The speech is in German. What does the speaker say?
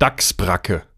Dachsbracke.